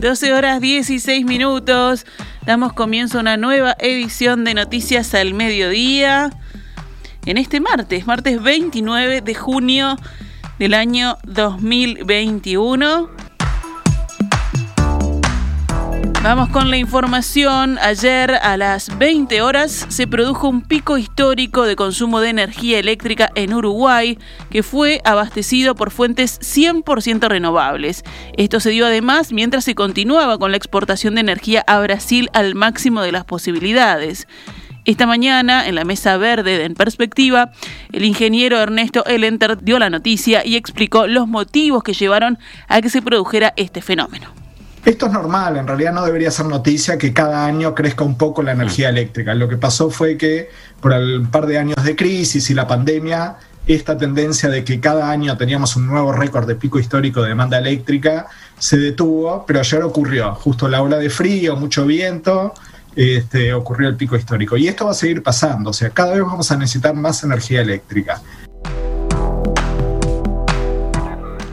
12 horas 16 minutos. Damos comienzo a una nueva edición de Noticias al Mediodía. En este martes, martes 29 de junio del año 2021. Vamos con la información. Ayer a las 20 horas se produjo un pico histórico de consumo de energía eléctrica en Uruguay que fue abastecido por fuentes 100% renovables. Esto se dio además mientras se continuaba con la exportación de energía a Brasil al máximo de las posibilidades. Esta mañana, en la mesa verde de En Perspectiva, el ingeniero Ernesto Elenter dio la noticia y explicó los motivos que llevaron a que se produjera este fenómeno. Esto es normal, en realidad no debería ser noticia que cada año crezca un poco la energía eléctrica. Lo que pasó fue que por el par de años de crisis y la pandemia, esta tendencia de que cada año teníamos un nuevo récord de pico histórico de demanda eléctrica se detuvo, pero ayer ocurrió, justo la ola de frío, mucho viento, este, ocurrió el pico histórico. Y esto va a seguir pasando, o sea, cada vez vamos a necesitar más energía eléctrica.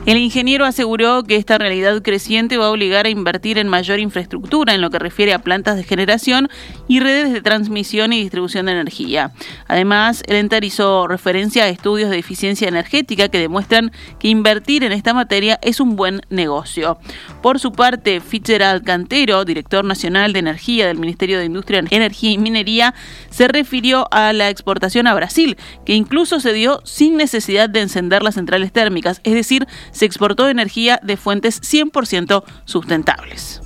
El ingeniero aseguró que esta realidad creciente va a obligar a invertir en mayor infraestructura en lo que refiere a plantas de generación y redes de transmisión y distribución de energía. Además, el enter hizo referencia a estudios de eficiencia energética que demuestran que invertir en esta materia es un buen negocio. Por su parte, Fitzgerald Cantero, director nacional de energía del Ministerio de Industria, Energía y Minería, se refirió a la exportación a Brasil, que incluso se dio sin necesidad de encender las centrales térmicas, es decir, se exportó energía de fuentes 100% sustentables.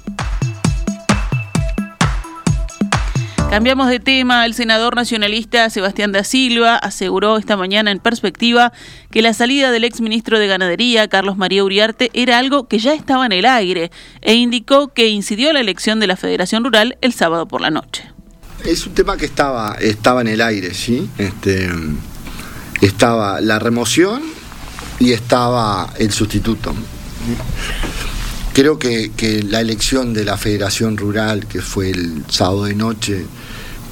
Cambiamos de tema. El senador nacionalista Sebastián da Silva aseguró esta mañana en perspectiva que la salida del exministro de Ganadería, Carlos María Uriarte, era algo que ya estaba en el aire e indicó que incidió la elección de la Federación Rural el sábado por la noche. Es un tema que estaba, estaba en el aire, ¿sí? Este, estaba la remoción y estaba el sustituto. Creo que, la elección de la Federación Rural, que fue el sábado de noche,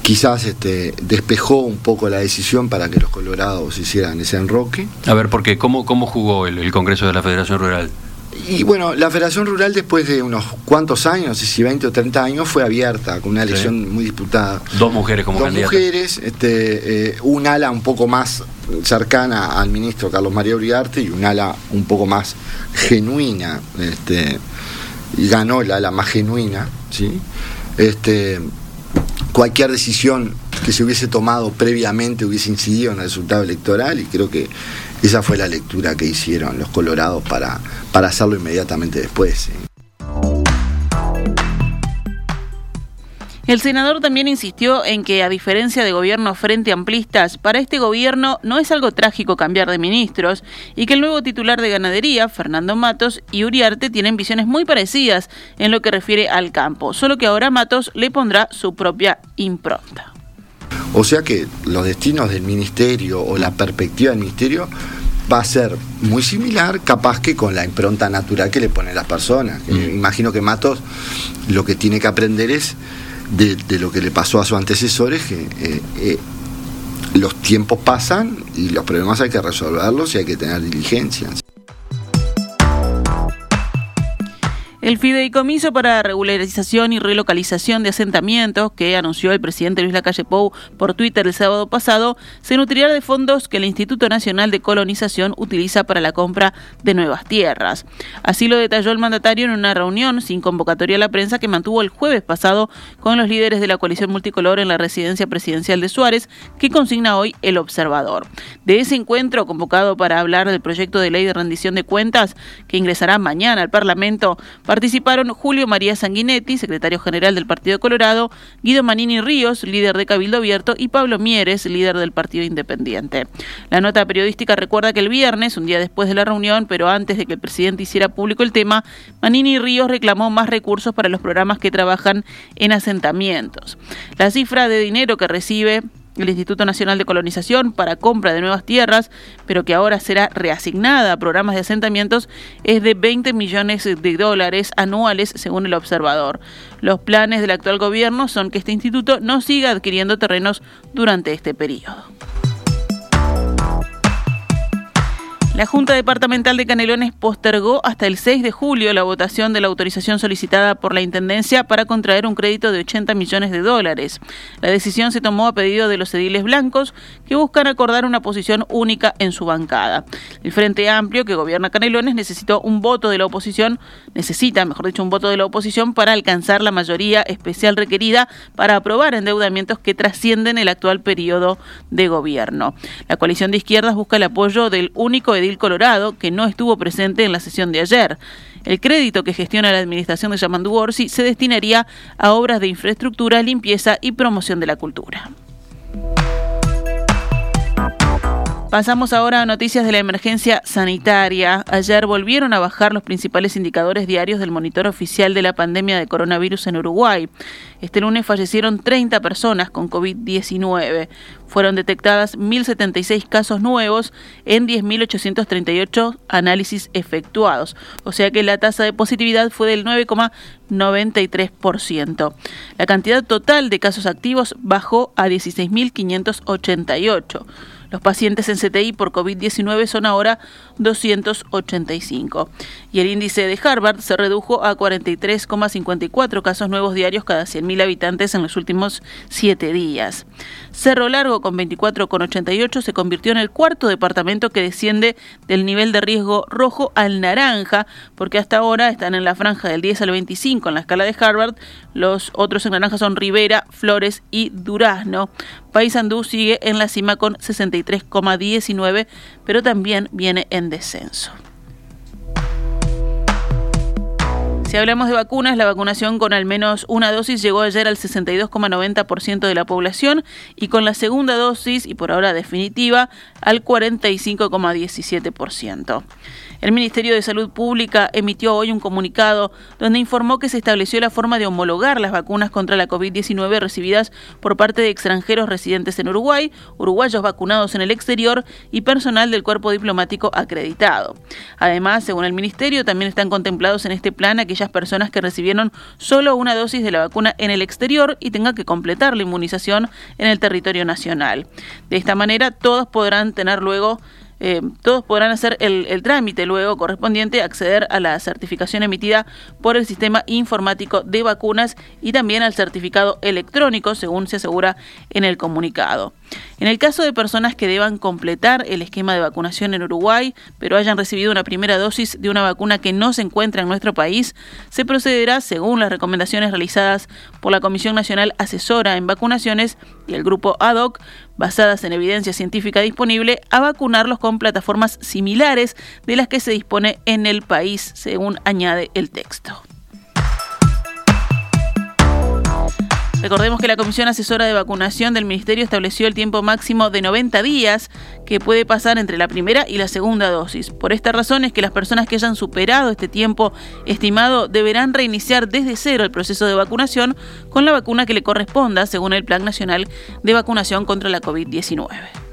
quizás este, despejó un poco la decisión para que los colorados hicieran ese enroque. A ver, ¿por qué? ¿Cómo, cómo jugó el Congreso de la Federación Rural? Y bueno, la Federación Rural después de unos cuantos años, si 20 o 30 años, fue abierta, con una elección muy disputada. Dos mujeres como Dos mujeres, este, eh, un ala un poco más cercana al ministro Carlos María Uriarte y un ala un poco más genuina, este, y ganó la ala más genuina, ¿sí? Este, cualquier decisión que se hubiese tomado previamente hubiese incidido en el resultado electoral y creo que esa fue la lectura que hicieron los colorados para, para hacerlo inmediatamente después. El senador también insistió en que, a diferencia de gobiernos frente amplistas, para este gobierno no es algo trágico cambiar de ministros y que el nuevo titular de ganadería, Fernando Matos, y Uriarte tienen visiones muy parecidas en lo que refiere al campo, solo que ahora Matos le pondrá su propia impronta. O sea que los destinos del ministerio o la perspectiva del ministerio va a ser muy similar, capaz que con la impronta natural que le ponen las personas. Mm. Imagino que Matos lo que tiene que aprender es de, lo que le pasó a sus antecesores, que eh, eh, los tiempos pasan y los problemas hay que resolverlos y hay que tener diligencia. El fideicomiso para regularización y relocalización de asentamientos que anunció el presidente Luis Lacalle Pou por Twitter el sábado pasado se nutrirá de fondos que el Instituto Nacional de Colonización utiliza para la compra de nuevas tierras. Así lo detalló el mandatario en una reunión sin convocatoria a la prensa que mantuvo el jueves pasado con los líderes de la coalición multicolor en la residencia presidencial de Suárez, que consigna hoy el observador. De ese encuentro convocado para hablar del proyecto de ley de rendición de cuentas que ingresará mañana al Parlamento, Participaron Julio María Sanguinetti, secretario general del Partido Colorado, Guido Manini Ríos, líder de Cabildo Abierto, y Pablo Mieres, líder del Partido Independiente. La nota periodística recuerda que el viernes, un día después de la reunión, pero antes de que el presidente hiciera público el tema, Manini Ríos reclamó más recursos para los programas que trabajan en asentamientos. La cifra de dinero que recibe el Instituto Nacional de Colonización para compra de nuevas tierras, pero que ahora será reasignada a programas de asentamientos, es de 20 millones de dólares anuales, según el observador. Los planes del actual gobierno son que este instituto no siga adquiriendo terrenos durante este periodo. La Junta Departamental de Canelones postergó hasta el 6 de julio la votación de la autorización solicitada por la Intendencia para contraer un crédito de 80 millones de dólares. La decisión se tomó a pedido de los ediles blancos que buscan acordar una posición única en su bancada. El Frente Amplio, que gobierna Canelones, necesitó un voto de la oposición, necesita, mejor dicho, un voto de la oposición para alcanzar la mayoría especial requerida para aprobar endeudamientos que trascienden el actual periodo de gobierno. La coalición de izquierdas busca el apoyo del único Edil Colorado, que no estuvo presente en la sesión de ayer. El crédito que gestiona la administración de Yamandu Orsi se destinaría a obras de infraestructura, limpieza y promoción de la cultura. Pasamos ahora a noticias de la emergencia sanitaria. Ayer volvieron a bajar los principales indicadores diarios del monitor oficial de la pandemia de coronavirus en Uruguay. Este lunes fallecieron 30 personas con COVID-19. Fueron detectadas 1.076 casos nuevos en 10.838 análisis efectuados. O sea que la tasa de positividad fue del 9,93%. La cantidad total de casos activos bajó a 16.588. Los pacientes en CTI por COVID-19 son ahora 285. Y el índice de Harvard se redujo a 43,54 casos nuevos diarios cada 100.000 habitantes en los últimos siete días. Cerro Largo, con 24,88, se convirtió en el cuarto departamento que desciende del nivel de riesgo rojo al naranja, porque hasta ahora están en la franja del 10 al 25 en la escala de Harvard. Los otros en naranja son Rivera, Flores y Durazno. Paysandú sigue en la cima con 63,19, pero también viene en descenso. Si hablamos de vacunas, la vacunación con al menos una dosis llegó ayer al 62,90% de la población y con la segunda dosis, y por ahora definitiva, al 45,17%. El Ministerio de Salud Pública emitió hoy un comunicado donde informó que se estableció la forma de homologar las vacunas contra la COVID-19 recibidas por parte de extranjeros residentes en Uruguay, uruguayos vacunados en el exterior y personal del cuerpo diplomático acreditado. Además, según el Ministerio, también están contemplados en este plan personas que recibieron solo una dosis de la vacuna en el exterior y tengan que completar la inmunización en el territorio nacional. De esta manera, todos podrán tener luego eh, todos podrán hacer el, el, trámite luego correspondiente, acceder a la certificación emitida por el sistema informático de vacunas y también al certificado electrónico, según se asegura en el comunicado. En el caso de personas que deban completar el esquema de vacunación en Uruguay, pero hayan recibido una primera dosis de una vacuna que no se encuentra en nuestro país, se procederá según las recomendaciones realizadas por la Comisión Nacional Asesora en Vacunaciones y el grupo ADOC, basadas en evidencia científica disponible, a vacunarlos con plataformas similares de las que se dispone en el país, según añade el texto. Recordemos que la Comisión Asesora de Vacunación del Ministerio estableció el tiempo máximo de 90 días que puede pasar entre la primera y la segunda dosis. Por esta razón es que las personas que hayan superado este tiempo estimado deberán reiniciar desde cero el proceso de vacunación con la vacuna que le corresponda según el Plan Nacional de Vacunación contra la COVID-19.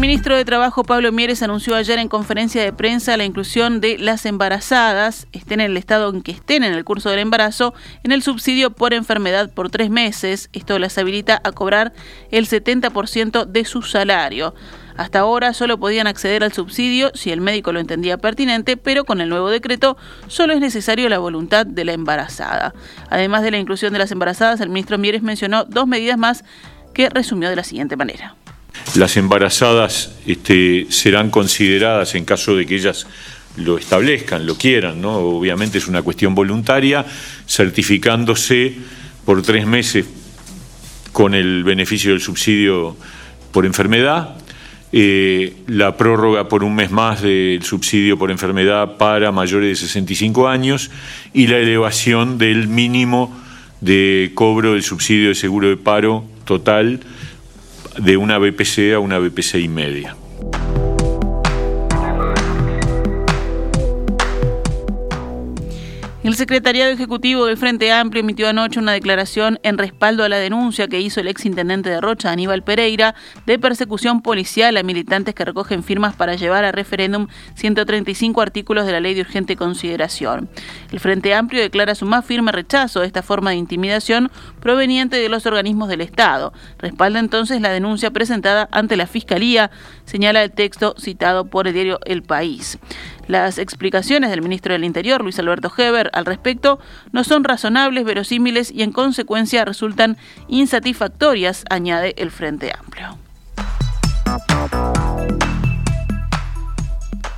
Ministro de Trabajo, Pablo Mieres, anunció ayer en conferencia de prensa la inclusión de las embarazadas, estén en el estado en que estén en el curso del embarazo, en el subsidio por enfermedad por tres meses. Esto las habilita a cobrar el 70% de su salario. Hasta ahora solo podían acceder al subsidio si el médico lo entendía pertinente, pero con el nuevo decreto solo es necesario la voluntad de la embarazada. Además de la inclusión de las embarazadas, el ministro Mieres mencionó dos medidas más que resumió de la siguiente manera. Las embarazadas este, serán consideradas en caso de que ellas lo establezcan, lo quieran, ¿no? Obviamente es una cuestión voluntaria, certificándose por tres meses con el beneficio del subsidio por enfermedad, eh, la prórroga por un mes más del subsidio por enfermedad para mayores de 65 años y la elevación del mínimo de cobro del subsidio de seguro de paro total de una BPC a una BPC y media. El secretariado ejecutivo del Frente Amplio emitió anoche una declaración en respaldo a la denuncia que hizo el exintendente de Rocha, Aníbal Pereira, de persecución policial a militantes que recogen firmas para llevar a referéndum 135 artículos de la ley de urgente consideración. El Frente Amplio declara su más firme rechazo a esta forma de intimidación proveniente de los organismos del Estado. Respalda entonces la denuncia presentada ante la Fiscalía, señala el texto citado por el diario El País. Las explicaciones del ministro del Interior, Luis Alberto Heber, al respecto no son razonables, verosímiles y en consecuencia resultan insatisfactorias, añade el Frente Amplio.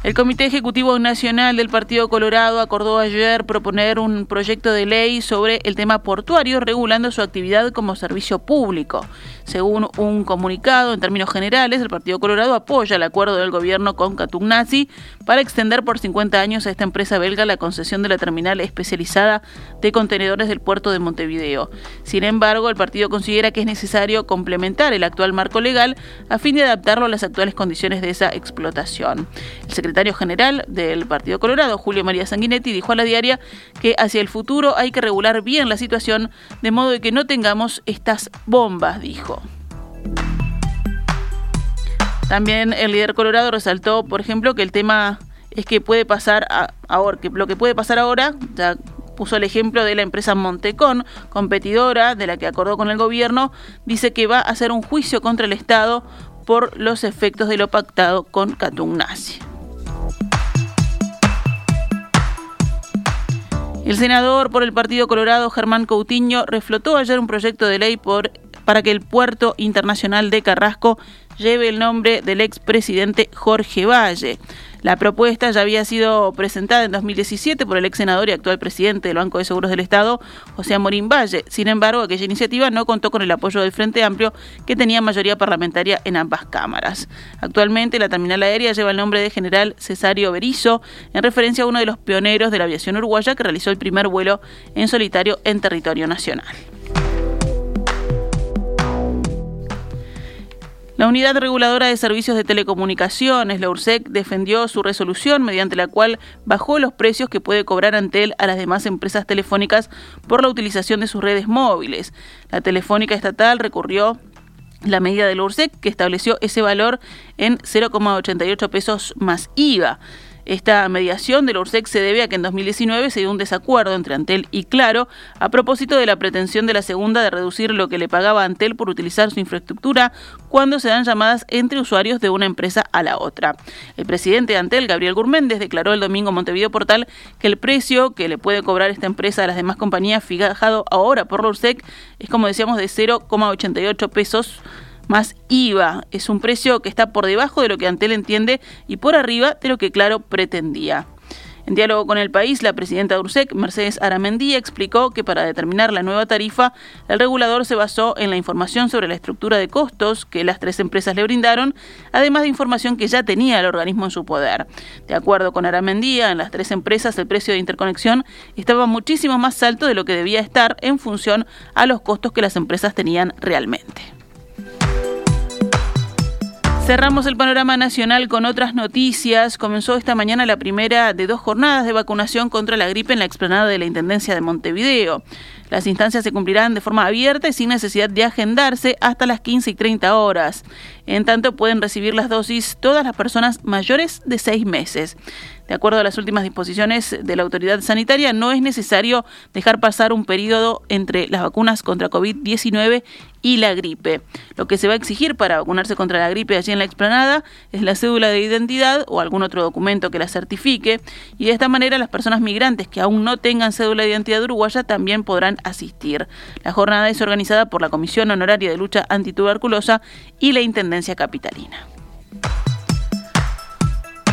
El Comité Ejecutivo Nacional del Partido Colorado acordó ayer proponer un proyecto de ley sobre el tema portuario regulando su actividad como servicio público. Según un comunicado, en términos generales, el Partido Colorado apoya el acuerdo del gobierno con Catugnasi para extender por 50 años a esta empresa belga la concesión de la terminal especializada de contenedores del puerto de Montevideo. Sin embargo, el partido considera que es necesario complementar el actual marco legal a fin de adaptarlo a las actuales condiciones de esa explotación. Secretario general del Partido Colorado, Julio María Sanguinetti, dijo a la diaria que hacia el futuro hay que regular bien la situación de modo de que no tengamos estas bombas, dijo. También el líder colorado resaltó, por ejemplo, que el tema es que puede pasar ahora, que lo que puede pasar ahora, ya puso el ejemplo de la empresa Montecón, competidora de la que acordó con el gobierno, dice que va a hacer un juicio contra el Estado por los efectos de lo pactado con Catugnasi. El senador por el Partido Colorado, Germán Coutinho, reflotó ayer un proyecto de ley por, para que el puerto internacional de Carrasco lleve el nombre del expresidente Jorge Valle. La propuesta ya había sido presentada en 2017 por el ex senador y actual presidente del Banco de Seguros del Estado, José Amorín Valle. Sin embargo, aquella iniciativa no contó con el apoyo del Frente Amplio, que tenía mayoría parlamentaria en ambas cámaras. Actualmente, la terminal aérea lleva el nombre de General Cesario Berizo, en referencia a uno de los pioneros de la aviación uruguaya que realizó el primer vuelo en solitario en territorio nacional. La Unidad Reguladora de Servicios de Telecomunicaciones, la URSEC, defendió su resolución mediante la cual bajó los precios que puede cobrar Antel a las demás empresas telefónicas por la utilización de sus redes móviles. La Telefónica Estatal recurrió la medida de la URSEC que estableció ese valor en 0,88 pesos más IVA. Esta mediación de la URSEC se debe a que en 2019 se dio un desacuerdo entre Antel y Claro a propósito de la pretensión de la segunda de reducir lo que le pagaba Antel por utilizar su infraestructura cuando se dan llamadas entre usuarios de una empresa a la otra. El presidente de Antel, Gabriel Gurméndez, declaró el domingo Montevideo Portal que el precio que le puede cobrar esta empresa a las demás compañías fijado ahora por la URSEC es, como decíamos, de 0,88 pesos más IVA. Es un precio que está por debajo de lo que Antel entiende y por arriba de lo que Claro pretendía. En diálogo con el país, la presidenta de URSEC, Mercedes Aramendía, explicó que para determinar la nueva tarifa, el regulador se basó en la información sobre la estructura de costos que las tres empresas le brindaron, además de información que ya tenía el organismo en su poder. De acuerdo con Aramendía, en las tres empresas el precio de interconexión estaba muchísimo más alto de lo que debía estar en función a los costos que las empresas tenían realmente. Cerramos el panorama nacional con otras noticias. Comenzó esta mañana la primera de dos jornadas de vacunación contra la gripe en la explanada de la Intendencia de Montevideo. Las instancias se cumplirán de forma abierta y sin necesidad de agendarse hasta las 15 y 30 horas. En tanto, pueden recibir las dosis todas las personas mayores de seis meses. De acuerdo a las últimas disposiciones de la autoridad sanitaria, no es necesario dejar pasar un periodo entre las vacunas contra COVID-19 y la gripe. Lo que se va a exigir para vacunarse contra la gripe allí en la explanada es la cédula de identidad o algún otro documento que la certifique y de esta manera las personas migrantes que aún no tengan cédula de identidad uruguaya también podrán asistir. La jornada es organizada por la Comisión Honoraria de Lucha Antituberculosa y la Intendencia Capitalina.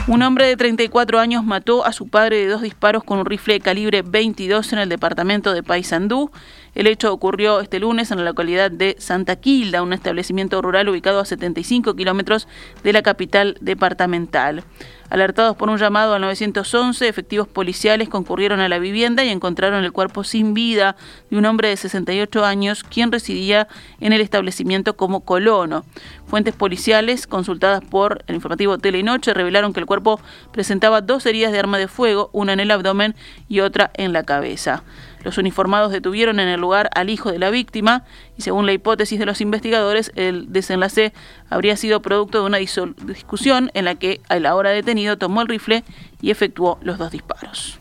Un hombre de 34 años mató a su padre de dos disparos con un rifle de calibre 22 en el departamento de Paysandú. El hecho ocurrió este lunes en la localidad de Santa Quilda, un establecimiento rural ubicado a 75 kilómetros de la capital departamental. Alertados por un llamado al 911, efectivos policiales concurrieron a la vivienda y encontraron el cuerpo sin vida de un hombre de 68 años, quien residía en el establecimiento como colono. Fuentes policiales, consultadas por el informativo Telenoche, revelaron que el cuerpo presentaba dos heridas de arma de fuego, una en el abdomen y otra en la cabeza. Los uniformados detuvieron en el lugar al hijo de la víctima y según la hipótesis de los investigadores, el desenlace habría sido producto de una discusión en la que el ahora detenido tomó el rifle y efectuó los dos disparos.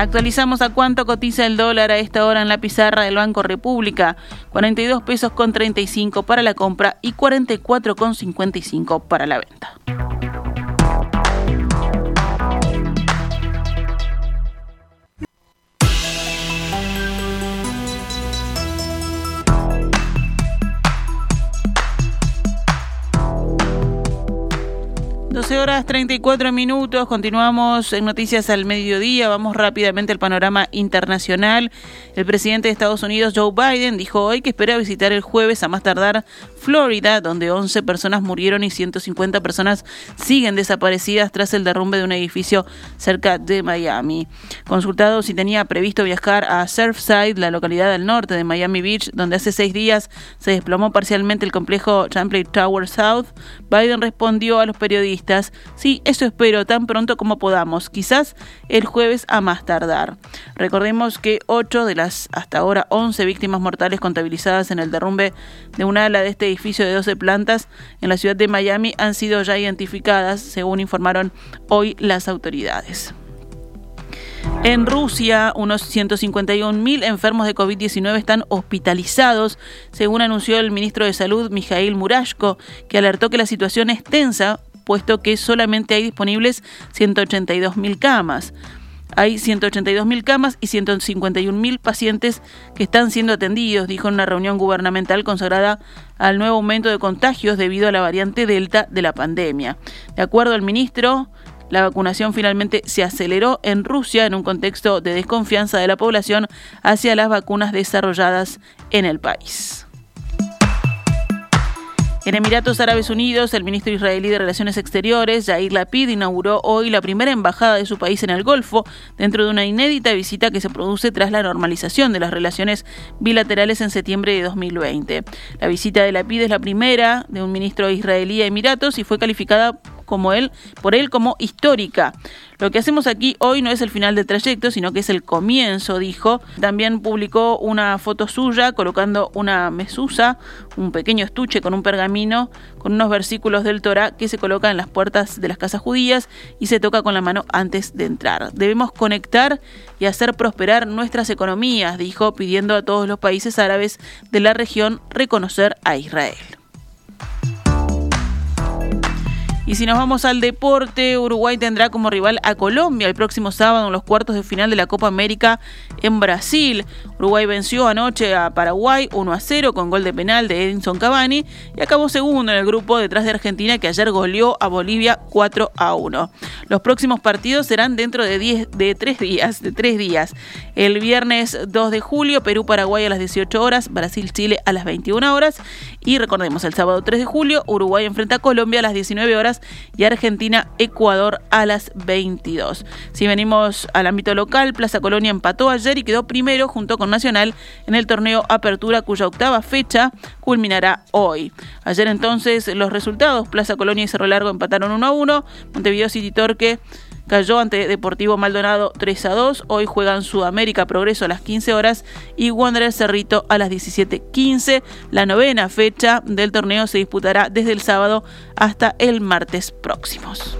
Actualizamos a cuánto cotiza el dólar a esta hora en la pizarra del Banco República. 42 pesos con 35 para la compra y 44 con 55 para la venta. 34 minutos, continuamos en Noticias al Mediodía, vamos rápidamente al panorama internacional. El presidente de Estados Unidos, Joe Biden, dijo hoy que espera visitar el jueves a más tardar Florida, donde 11 personas murieron y 150 personas siguen desaparecidas tras el derrumbe de un edificio cerca de Miami. Consultado si tenía previsto viajar a Surfside, la localidad al norte de Miami Beach, donde hace seis días se desplomó parcialmente el complejo Champlain Tower South, Biden respondió a los periodistas, sí, eso espero tan pronto como podamos, quizás el jueves a más tardar. Recordemos que 8 de las hasta ahora 11 víctimas mortales contabilizadas en el derrumbe de un ala de este edificio de 12 plantas en la ciudad de Miami han sido ya identificadas, según informaron hoy las autoridades. En Rusia, unos 151.000 enfermos de COVID-19 están hospitalizados, según anunció el ministro de Salud, Mikhail Murashko, que alertó que la situación es tensa, puesto que solamente hay disponibles 182.000 camas. Hay 182.000 camas y 151.000 pacientes que están siendo atendidos, dijo en una reunión gubernamental consagrada al nuevo aumento de contagios debido a la variante Delta de la pandemia. De acuerdo al ministro, la vacunación finalmente se aceleró en Rusia en un contexto de desconfianza de la población hacia las vacunas desarrolladas en el país. En Emiratos Árabes Unidos, el ministro israelí de Relaciones Exteriores, Yair Lapid, inauguró hoy la primera embajada de su país en el Golfo, dentro de una inédita visita que se produce tras la normalización de las relaciones bilaterales en septiembre de 2020. La visita de Lapid es la primera de un ministro israelí a Emiratos y fue calificada como él, por él como histórica. Lo que hacemos aquí hoy no es el final del trayecto, sino que es el comienzo, dijo. También publicó una foto suya colocando una mesusa, un pequeño estuche con un pergamino, con unos versículos del Torah que se colocan en las puertas de las casas judías y se toca con la mano antes de entrar. Debemos conectar y hacer prosperar nuestras economías, dijo, pidiendo a todos los países árabes de la región reconocer a Israel. Y si nos vamos al deporte, Uruguay tendrá como rival a Colombia el próximo sábado en los cuartos de final de la Copa América en Brasil. Uruguay venció anoche a Paraguay 1 a 0 con gol de penal de Edinson Cavani y acabó segundo en el grupo detrás de Argentina que ayer goleó a Bolivia 4 a 1. Los próximos partidos serán dentro de 10 de 3 días, de 3 días. El viernes 2 de julio Perú-Paraguay a las 18 horas, Brasil-Chile a las 21 horas y recordemos el sábado 3 de julio Uruguay enfrenta a Colombia a las 19 y Argentina-Ecuador a las 22. Si venimos al ámbito local, Plaza Colonia empató ayer y quedó primero junto con Nacional en el torneo Apertura cuya octava fecha culminará hoy. Ayer entonces los resultados, Plaza Colonia y Cerro Largo empataron 1 a 1, Montevideo City Torque cayó ante Deportivo Maldonado 3 a 2. Hoy juegan Sudamérica Progreso a las 15 horas y Wanderer Cerrito a las 17.15. La novena fecha del torneo se disputará desde el sábado hasta el martes próximos.